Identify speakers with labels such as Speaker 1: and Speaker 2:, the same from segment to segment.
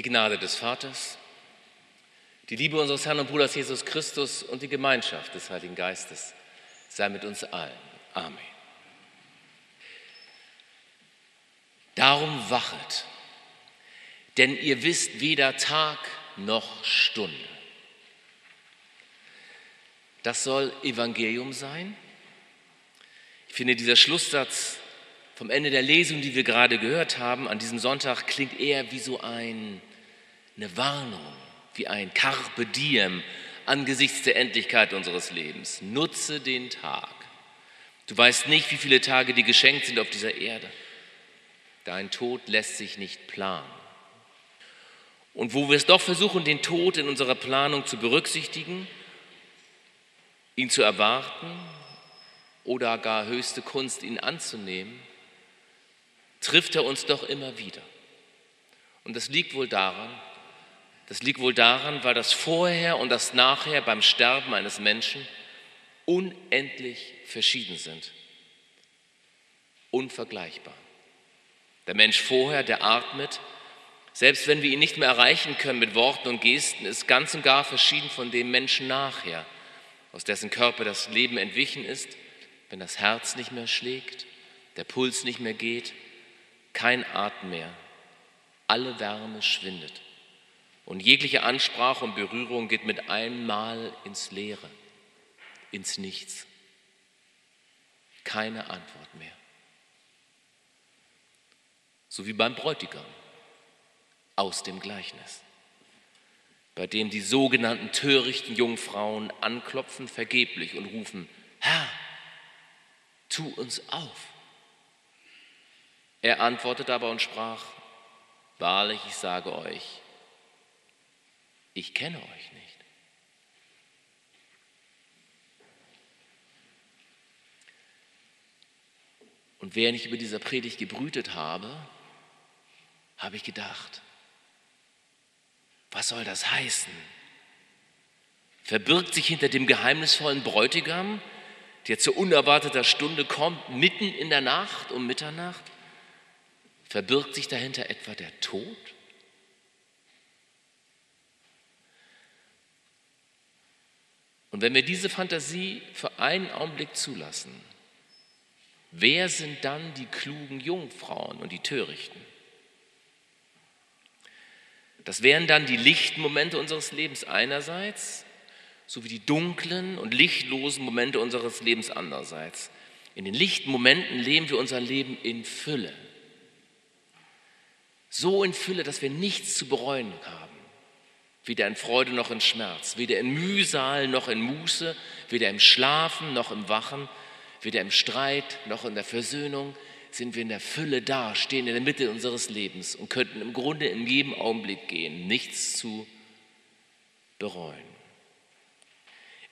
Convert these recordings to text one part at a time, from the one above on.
Speaker 1: Die Gnade des Vaters, die Liebe unseres Herrn und Bruders Jesus Christus und die Gemeinschaft des Heiligen Geistes sei mit uns allen. Amen. Darum wachet, denn ihr wisst weder Tag noch Stunde. Das soll Evangelium sein. Ich finde, dieser Schlusssatz vom Ende der Lesung, die wir gerade gehört haben, an diesem Sonntag klingt eher wie so ein, eine Warnung, wie ein Carpe diem angesichts der Endlichkeit unseres Lebens. Nutze den Tag. Du weißt nicht, wie viele Tage dir geschenkt sind auf dieser Erde. Dein Tod lässt sich nicht planen. Und wo wir es doch versuchen, den Tod in unserer Planung zu berücksichtigen, ihn zu erwarten oder gar höchste Kunst, ihn anzunehmen, trifft er uns doch immer wieder. Und das liegt wohl daran, das liegt wohl daran, weil das Vorher und das Nachher beim Sterben eines Menschen unendlich verschieden sind. Unvergleichbar. Der Mensch vorher, der atmet, selbst wenn wir ihn nicht mehr erreichen können mit Worten und Gesten, ist ganz und gar verschieden von dem Menschen nachher, aus dessen Körper das Leben entwichen ist, wenn das Herz nicht mehr schlägt, der Puls nicht mehr geht, kein Atem mehr, alle Wärme schwindet. Und jegliche Ansprache und Berührung geht mit einem Mal ins Leere, ins Nichts. Keine Antwort mehr. So wie beim Bräutigam aus dem Gleichnis, bei dem die sogenannten törichten Jungfrauen anklopfen vergeblich und rufen, Herr, tu uns auf. Er antwortete aber und sprach, Wahrlich, ich sage euch, ich kenne euch nicht. Und während ich über dieser Predigt gebrütet habe, habe ich gedacht, was soll das heißen? Verbirgt sich hinter dem geheimnisvollen Bräutigam, der zu unerwarteter Stunde kommt, mitten in der Nacht um Mitternacht? Verbirgt sich dahinter etwa der Tod? Und wenn wir diese Fantasie für einen Augenblick zulassen, wer sind dann die klugen Jungfrauen und die Törichten? Das wären dann die lichten Momente unseres Lebens einerseits, sowie die dunklen und lichtlosen Momente unseres Lebens andererseits. In den lichten Momenten leben wir unser Leben in Fülle. So in Fülle, dass wir nichts zu bereuen haben weder in Freude noch in Schmerz, weder in Mühsal noch in Muße, weder im Schlafen noch im Wachen, weder im Streit noch in der Versöhnung, sind wir in der Fülle da, stehen in der Mitte unseres Lebens und könnten im Grunde in jedem Augenblick gehen, nichts zu bereuen.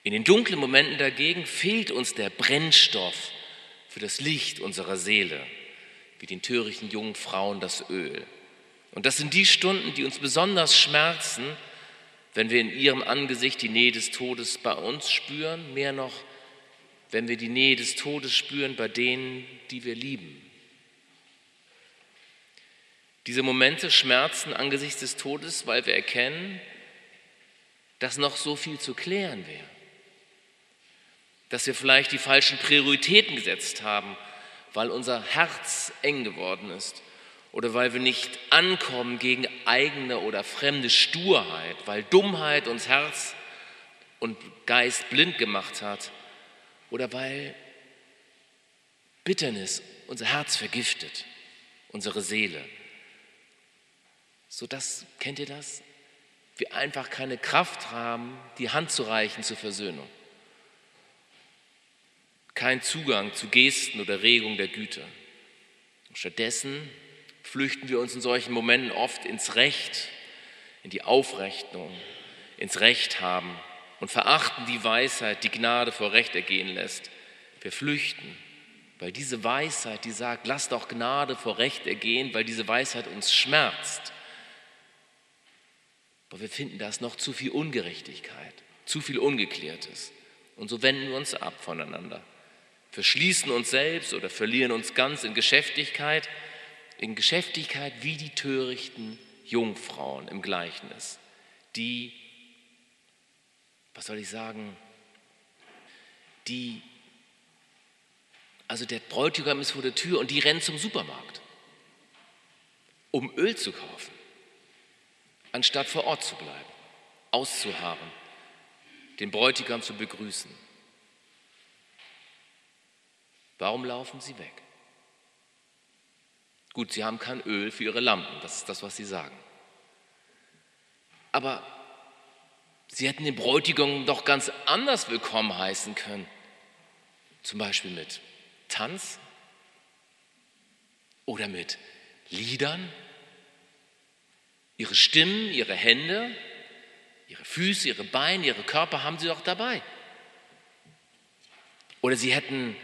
Speaker 1: In den dunklen Momenten dagegen fehlt uns der Brennstoff für das Licht unserer Seele, wie den törichten jungen Frauen das Öl. Und das sind die Stunden, die uns besonders schmerzen, wenn wir in ihrem Angesicht die Nähe des Todes bei uns spüren, mehr noch, wenn wir die Nähe des Todes spüren bei denen, die wir lieben. Diese Momente schmerzen angesichts des Todes, weil wir erkennen, dass noch so viel zu klären wäre. Dass wir vielleicht die falschen Prioritäten gesetzt haben, weil unser Herz eng geworden ist oder weil wir nicht ankommen gegen eigene oder fremde Sturheit, weil Dummheit uns Herz und Geist blind gemacht hat oder weil Bitternis unser Herz vergiftet, unsere Seele. So das, kennt ihr das? Wir einfach keine Kraft haben, die Hand zu reichen zur Versöhnung. Kein Zugang zu Gesten oder Regung der Güte. stattdessen flüchten wir uns in solchen Momenten oft ins Recht, in die Aufrechnung, ins Recht haben und verachten die Weisheit, die Gnade vor Recht ergehen lässt. Wir flüchten, weil diese Weisheit, die sagt, lass doch Gnade vor Recht ergehen, weil diese Weisheit uns schmerzt. Aber wir finden, da ist noch zu viel Ungerechtigkeit, zu viel Ungeklärtes. Und so wenden wir uns ab voneinander, verschließen uns selbst oder verlieren uns ganz in Geschäftigkeit in Geschäftigkeit wie die törichten Jungfrauen im Gleichnis, die, was soll ich sagen, die, also der Bräutigam ist vor der Tür und die rennen zum Supermarkt, um Öl zu kaufen, anstatt vor Ort zu bleiben, auszuharren, den Bräutigam zu begrüßen. Warum laufen sie weg? Gut, sie haben kein Öl für ihre Lampen, das ist das, was sie sagen. Aber sie hätten den Bräutigam doch ganz anders willkommen heißen können. Zum Beispiel mit Tanz oder mit Liedern. Ihre Stimmen, ihre Hände, ihre Füße, ihre Beine, ihre Körper haben sie doch dabei. Oder sie hätten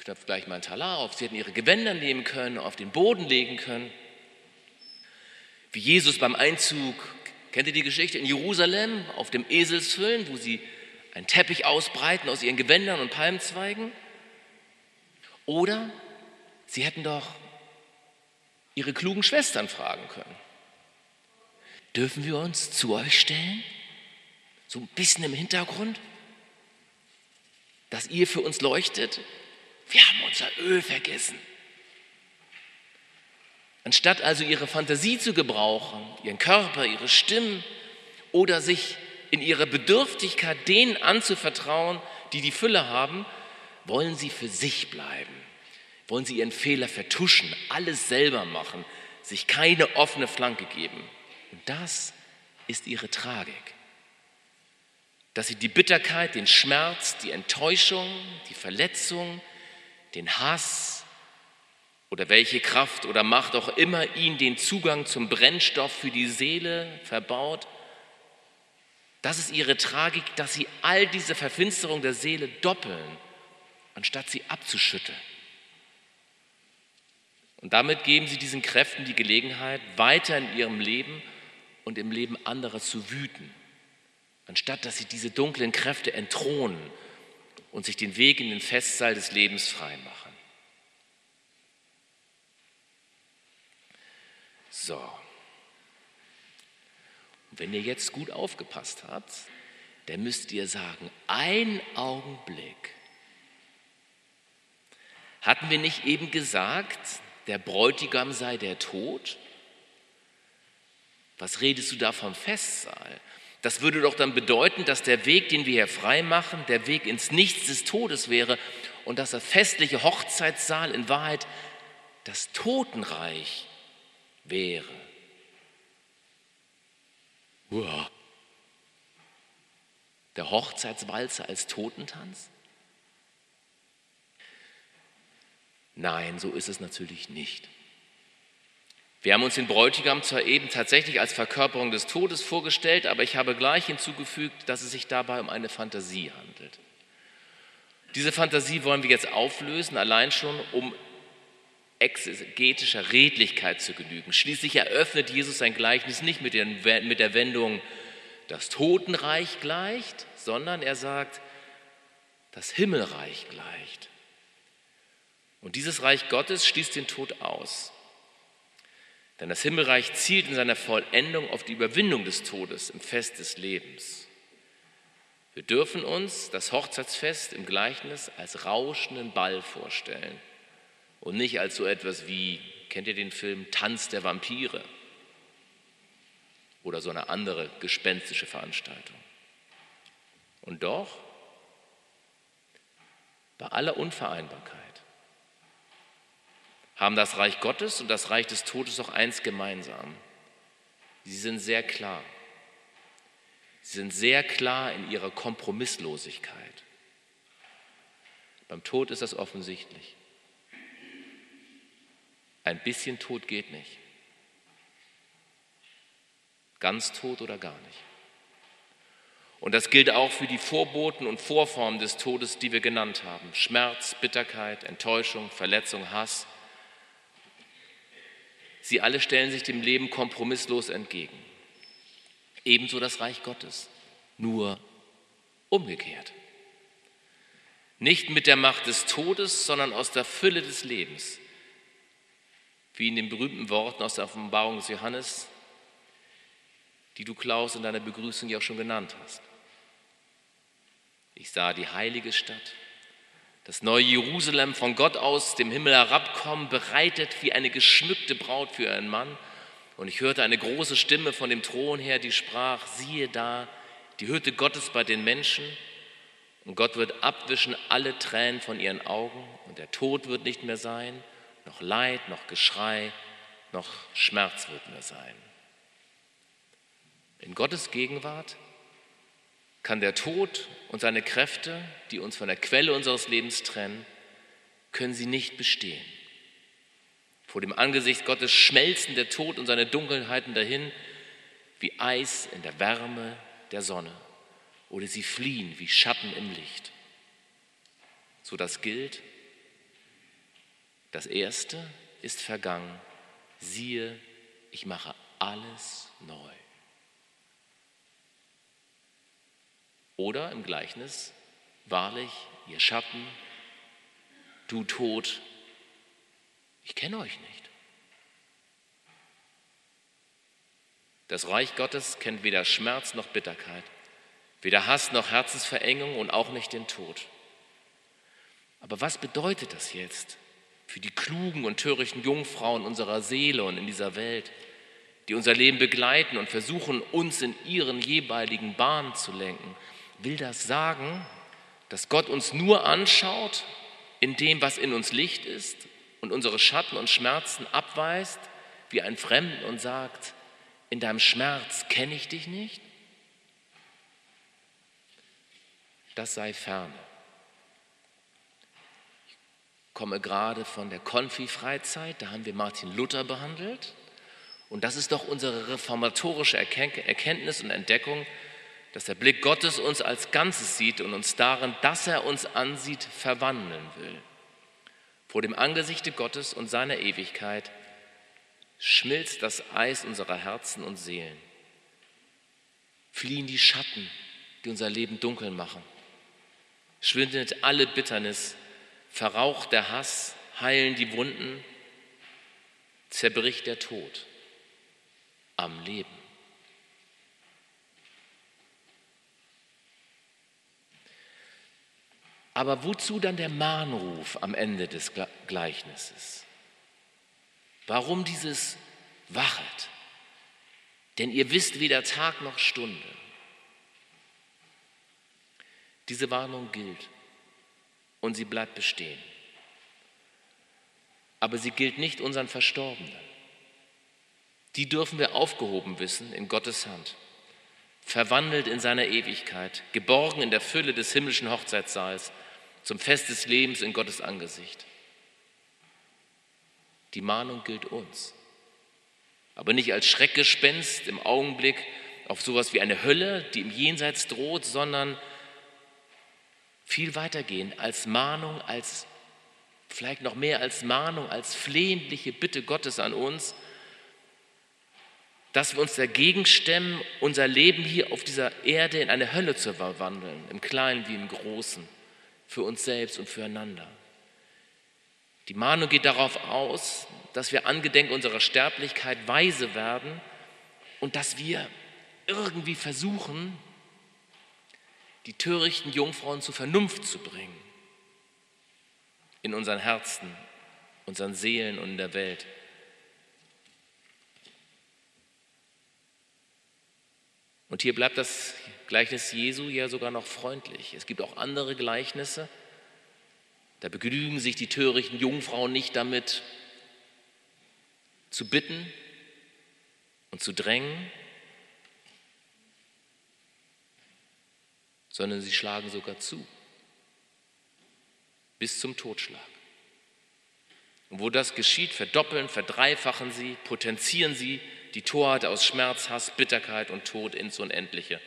Speaker 1: knöpft gleich mal ein Talar auf. Sie hätten ihre Gewänder nehmen können, auf den Boden legen können. Wie Jesus beim Einzug, kennt ihr die Geschichte, in Jerusalem auf dem Eselsfüllen, wo sie einen Teppich ausbreiten aus ihren Gewändern und Palmzweigen? Oder sie hätten doch ihre klugen Schwestern fragen können. Dürfen wir uns zu euch stellen? So ein bisschen im Hintergrund? Dass ihr für uns leuchtet? Wir haben unser Öl vergessen. Anstatt also ihre Fantasie zu gebrauchen, ihren Körper, ihre Stimmen oder sich in ihrer Bedürftigkeit denen anzuvertrauen, die die Fülle haben, wollen sie für sich bleiben, wollen sie ihren Fehler vertuschen, alles selber machen, sich keine offene Flanke geben. Und das ist ihre Tragik. Dass sie die Bitterkeit, den Schmerz, die Enttäuschung, die Verletzung, den Hass oder welche Kraft oder Macht auch immer ihn den Zugang zum Brennstoff für die Seele verbaut. Das ist ihre Tragik, dass sie all diese Verfinsterung der Seele doppeln, anstatt sie abzuschütteln. Und damit geben sie diesen Kräften die Gelegenheit, weiter in ihrem Leben und im Leben anderer zu wüten, anstatt dass sie diese dunklen Kräfte entthronen und sich den Weg in den Festsaal des Lebens frei machen. So. Und wenn ihr jetzt gut aufgepasst habt, dann müsst ihr sagen, ein Augenblick. Hatten wir nicht eben gesagt, der Bräutigam sei der Tod? Was redest du da vom Festsaal? Das würde doch dann bedeuten, dass der Weg, den wir hier frei machen, der Weg ins Nichts des Todes wäre und dass der festliche Hochzeitssaal in Wahrheit das Totenreich wäre. Uah. Der Hochzeitswalzer als Totentanz? Nein, so ist es natürlich nicht. Wir haben uns den Bräutigam zwar eben tatsächlich als Verkörperung des Todes vorgestellt, aber ich habe gleich hinzugefügt, dass es sich dabei um eine Fantasie handelt. Diese Fantasie wollen wir jetzt auflösen, allein schon, um exegetischer Redlichkeit zu genügen. Schließlich eröffnet Jesus sein Gleichnis nicht mit der Wendung, das Totenreich gleicht, sondern er sagt, das Himmelreich gleicht. Und dieses Reich Gottes schließt den Tod aus. Denn das Himmelreich zielt in seiner Vollendung auf die Überwindung des Todes im Fest des Lebens. Wir dürfen uns das Hochzeitsfest im Gleichnis als rauschenden Ball vorstellen und nicht als so etwas wie, kennt ihr den Film Tanz der Vampire oder so eine andere gespenstische Veranstaltung. Und doch, bei aller Unvereinbarkeit, haben das Reich Gottes und das Reich des Todes auch eins gemeinsam. Sie sind sehr klar. Sie sind sehr klar in ihrer Kompromisslosigkeit. Beim Tod ist das offensichtlich. Ein bisschen Tod geht nicht. Ganz tot oder gar nicht. Und das gilt auch für die Vorboten und Vorformen des Todes, die wir genannt haben. Schmerz, Bitterkeit, Enttäuschung, Verletzung, Hass, Sie alle stellen sich dem Leben kompromisslos entgegen. Ebenso das Reich Gottes, nur umgekehrt. Nicht mit der Macht des Todes, sondern aus der Fülle des Lebens wie in den berühmten Worten aus der Offenbarung des Johannes, die du, Klaus, in deiner Begrüßung ja auch schon genannt hast. Ich sah die heilige Stadt, das neue Jerusalem von Gott aus dem Himmel herabkommen, bereitet wie eine geschmückte Braut für ihren Mann. Und ich hörte eine große Stimme von dem Thron her, die sprach, siehe da, die Hütte Gottes bei den Menschen. Und Gott wird abwischen alle Tränen von ihren Augen und der Tod wird nicht mehr sein, noch Leid, noch Geschrei, noch Schmerz wird mehr sein. In Gottes Gegenwart kann der Tod und seine Kräfte, die uns von der Quelle unseres Lebens trennen, können sie nicht bestehen. Vor dem Angesicht Gottes schmelzen der Tod und seine Dunkelheiten dahin wie Eis in der Wärme der Sonne oder sie fliehen wie Schatten im Licht. So das gilt, das Erste ist vergangen, siehe, ich mache alles neu. Oder im Gleichnis, wahrlich, ihr Schatten, du Tod, ich kenne euch nicht. Das Reich Gottes kennt weder Schmerz noch Bitterkeit, weder Hass noch Herzensverengung und auch nicht den Tod. Aber was bedeutet das jetzt für die klugen und törichten Jungfrauen unserer Seele und in dieser Welt, die unser Leben begleiten und versuchen, uns in ihren jeweiligen Bahnen zu lenken? Will das sagen, dass Gott uns nur anschaut in dem, was in uns Licht ist und unsere Schatten und Schmerzen abweist wie ein Fremden und sagt, in deinem Schmerz kenne ich dich nicht? Das sei ferne. Ich komme gerade von der Konfi-Freizeit, da haben wir Martin Luther behandelt. Und das ist doch unsere reformatorische Erkenntnis und Entdeckung, dass der Blick Gottes uns als Ganzes sieht und uns darin, dass er uns ansieht, verwandeln will. Vor dem Angesichte Gottes und seiner Ewigkeit schmilzt das Eis unserer Herzen und Seelen. Fliehen die Schatten, die unser Leben dunkel machen. Schwindet alle Bitternis, verraucht der Hass, heilen die Wunden, zerbricht der Tod am Leben. Aber wozu dann der Mahnruf am Ende des Gleichnisses? Warum dieses Wachet? Denn ihr wisst weder Tag noch Stunde. Diese Warnung gilt und sie bleibt bestehen. Aber sie gilt nicht unseren Verstorbenen. Die dürfen wir aufgehoben wissen in Gottes Hand verwandelt in seiner Ewigkeit, geborgen in der Fülle des himmlischen Hochzeitssaals, zum Fest des Lebens in Gottes Angesicht. Die Mahnung gilt uns, aber nicht als Schreckgespenst im Augenblick auf sowas wie eine Hölle, die im Jenseits droht, sondern viel weitergehend als Mahnung, als vielleicht noch mehr als Mahnung, als flehentliche Bitte Gottes an uns, dass wir uns dagegen stemmen, unser Leben hier auf dieser Erde in eine Hölle zu verwandeln, im Kleinen wie im Großen, für uns selbst und füreinander. Die Mahnung geht darauf aus, dass wir angedenk unserer Sterblichkeit weise werden und dass wir irgendwie versuchen, die törichten Jungfrauen zur Vernunft zu bringen. In unseren Herzen, unseren Seelen und in der Welt. Und hier bleibt das Gleichnis Jesu ja sogar noch freundlich. Es gibt auch andere Gleichnisse. Da begnügen sich die törichten Jungfrauen nicht damit, zu bitten und zu drängen, sondern sie schlagen sogar zu, bis zum Totschlag. Und wo das geschieht, verdoppeln, verdreifachen sie, potenzieren sie die Torheit aus Schmerz, Hass, Bitterkeit und Tod ins Unendliche.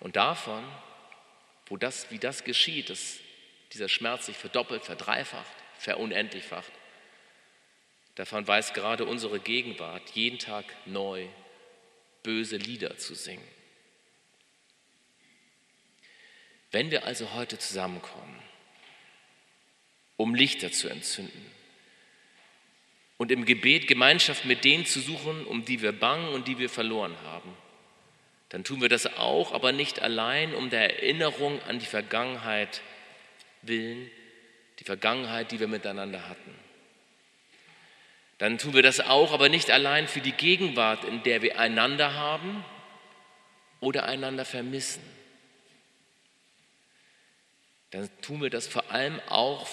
Speaker 1: Und davon, wo das, wie das geschieht, dass dieser Schmerz sich verdoppelt, verdreifacht, verunendlichfacht, davon weiß gerade unsere Gegenwart jeden Tag neu böse Lieder zu singen. Wenn wir also heute zusammenkommen, um Lichter zu entzünden, und im Gebet Gemeinschaft mit denen zu suchen, um die wir bangen und die wir verloren haben. Dann tun wir das auch, aber nicht allein um der Erinnerung an die Vergangenheit willen, die Vergangenheit, die wir miteinander hatten. Dann tun wir das auch, aber nicht allein für die Gegenwart, in der wir einander haben oder einander vermissen. Dann tun wir das vor allem auch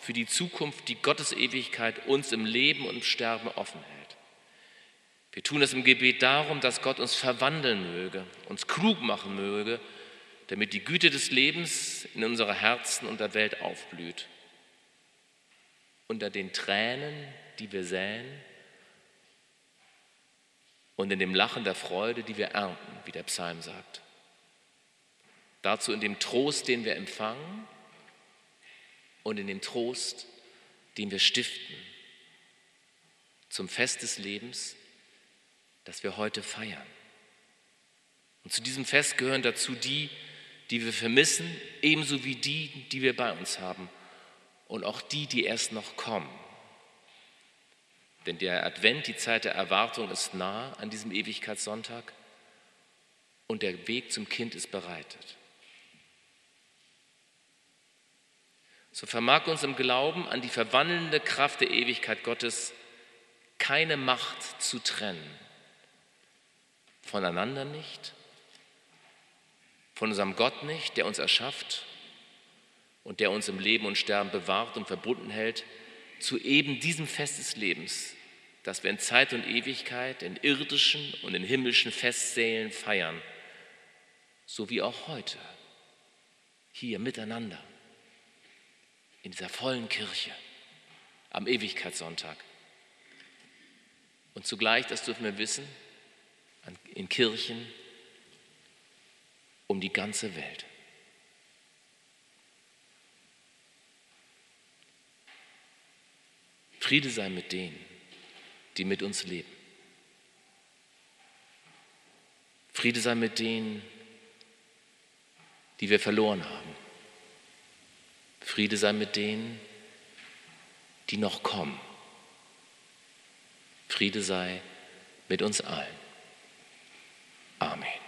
Speaker 1: für die Zukunft, die Gottes Ewigkeit uns im Leben und im Sterben offen hält. Wir tun das im Gebet darum, dass Gott uns verwandeln möge, uns klug machen möge, damit die Güte des Lebens in unserer Herzen und der Welt aufblüht. Unter den Tränen, die wir säen, und in dem Lachen der Freude, die wir ernten, wie der Psalm sagt. Dazu in dem Trost, den wir empfangen und in dem Trost, den wir stiften zum Fest des Lebens, das wir heute feiern. Und zu diesem Fest gehören dazu die, die wir vermissen, ebenso wie die, die wir bei uns haben und auch die, die erst noch kommen. Denn der Advent, die Zeit der Erwartung ist nah an diesem Ewigkeitssonntag und der Weg zum Kind ist bereitet. So vermag uns im Glauben an die verwandelnde Kraft der Ewigkeit Gottes keine Macht zu trennen. Voneinander nicht, von unserem Gott nicht, der uns erschafft und der uns im Leben und Sterben bewahrt und verbunden hält, zu eben diesem Fest des Lebens, das wir in Zeit und Ewigkeit, in irdischen und in himmlischen Festsälen feiern, so wie auch heute, hier miteinander, in dieser vollen Kirche, am Ewigkeitssonntag. Und zugleich, das dürfen wir wissen, in Kirchen, um die ganze Welt. Friede sei mit denen, die mit uns leben. Friede sei mit denen, die wir verloren haben. Friede sei mit denen, die noch kommen. Friede sei mit uns allen. Amen.